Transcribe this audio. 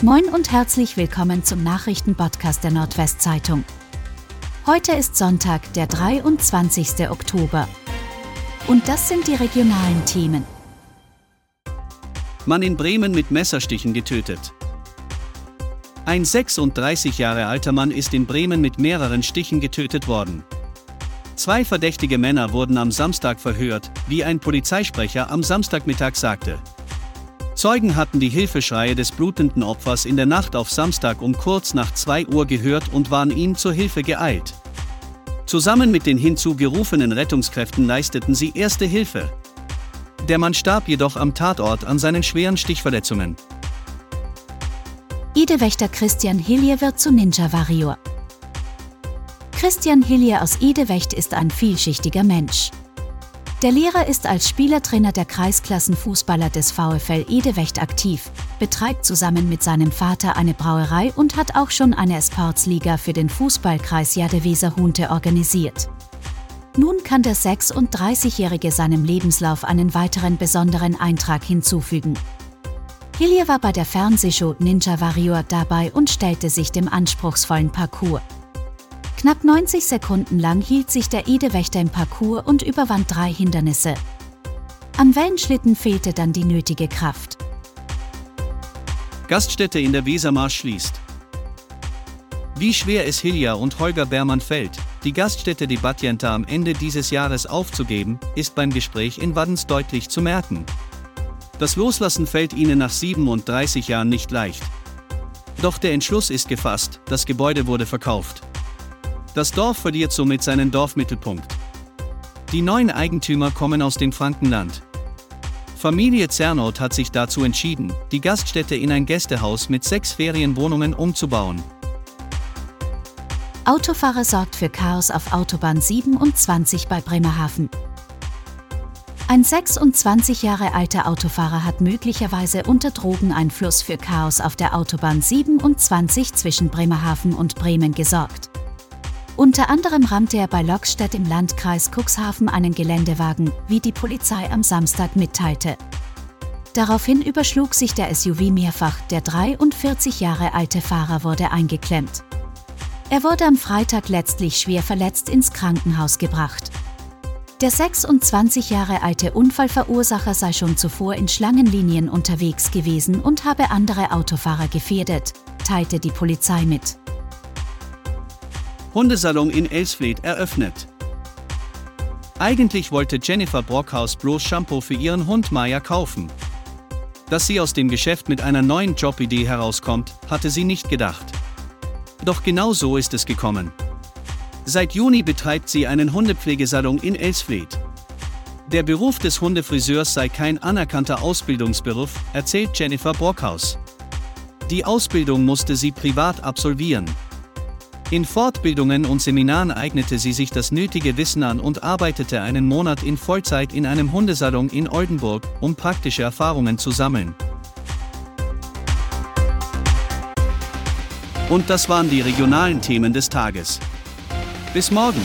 Moin und herzlich willkommen zum Nachrichtenpodcast der Nordwestzeitung. Heute ist Sonntag, der 23. Oktober. Und das sind die regionalen Themen. Mann in Bremen mit Messerstichen getötet. Ein 36 Jahre alter Mann ist in Bremen mit mehreren Stichen getötet worden. Zwei verdächtige Männer wurden am Samstag verhört, wie ein Polizeisprecher am Samstagmittag sagte. Zeugen hatten die Hilfeschreie des blutenden Opfers in der Nacht auf Samstag um kurz nach 2 Uhr gehört und waren ihm zur Hilfe geeilt. Zusammen mit den hinzugerufenen Rettungskräften leisteten sie erste Hilfe. Der Mann starb jedoch am Tatort an seinen schweren Stichverletzungen. Idewächter Christian Hillier wird zu Ninja Warrior. Christian Hillier aus Idewecht ist ein vielschichtiger Mensch. Der Lehrer ist als Spielertrainer der Kreisklassenfußballer des VfL Idewecht aktiv, betreibt zusammen mit seinem Vater eine Brauerei und hat auch schon eine Sportsliga für den Fußballkreis Jadeweser Hunte organisiert. Nun kann der 36-Jährige seinem Lebenslauf einen weiteren besonderen Eintrag hinzufügen. Hillier war bei der Fernsehshow Ninja Warrior dabei und stellte sich dem anspruchsvollen Parcours. Knapp 90 Sekunden lang hielt sich der Idewächter im Parcours und überwand drei Hindernisse. Am Wellenschlitten fehlte dann die nötige Kraft. Gaststätte in der Wesermarsch schließt. Wie schwer es Hilja und Holger Bermann fällt, die Gaststätte Debattienta am Ende dieses Jahres aufzugeben, ist beim Gespräch in Waddens deutlich zu merken. Das Loslassen fällt ihnen nach 37 Jahren nicht leicht. Doch der Entschluss ist gefasst, das Gebäude wurde verkauft. Das Dorf verliert somit seinen Dorfmittelpunkt. Die neuen Eigentümer kommen aus dem Frankenland. Familie Zernoth hat sich dazu entschieden, die Gaststätte in ein Gästehaus mit sechs Ferienwohnungen umzubauen. Autofahrer sorgt für Chaos auf Autobahn 27 bei Bremerhaven. Ein 26 Jahre alter Autofahrer hat möglicherweise unter Drogeneinfluss für Chaos auf der Autobahn 27 zwischen Bremerhaven und Bremen gesorgt. Unter anderem rammte er bei Lokstedt im Landkreis Cuxhaven einen Geländewagen, wie die Polizei am Samstag mitteilte. Daraufhin überschlug sich der SUV mehrfach, der 43 Jahre alte Fahrer wurde eingeklemmt. Er wurde am Freitag letztlich schwer verletzt ins Krankenhaus gebracht. Der 26 Jahre alte Unfallverursacher sei schon zuvor in Schlangenlinien unterwegs gewesen und habe andere Autofahrer gefährdet, teilte die Polizei mit. Hundesalon in Elsfleth eröffnet. Eigentlich wollte Jennifer Brockhaus bloß Shampoo für ihren Hund Maya kaufen. Dass sie aus dem Geschäft mit einer neuen Jobidee herauskommt, hatte sie nicht gedacht. Doch genau so ist es gekommen. Seit Juni betreibt sie einen Hundepflegesalon in Elsfleth. Der Beruf des Hundefriseurs sei kein anerkannter Ausbildungsberuf, erzählt Jennifer Brockhaus. Die Ausbildung musste sie privat absolvieren. In Fortbildungen und Seminaren eignete sie sich das nötige Wissen an und arbeitete einen Monat in Vollzeit in einem Hundesalon in Oldenburg, um praktische Erfahrungen zu sammeln. Und das waren die regionalen Themen des Tages. Bis morgen!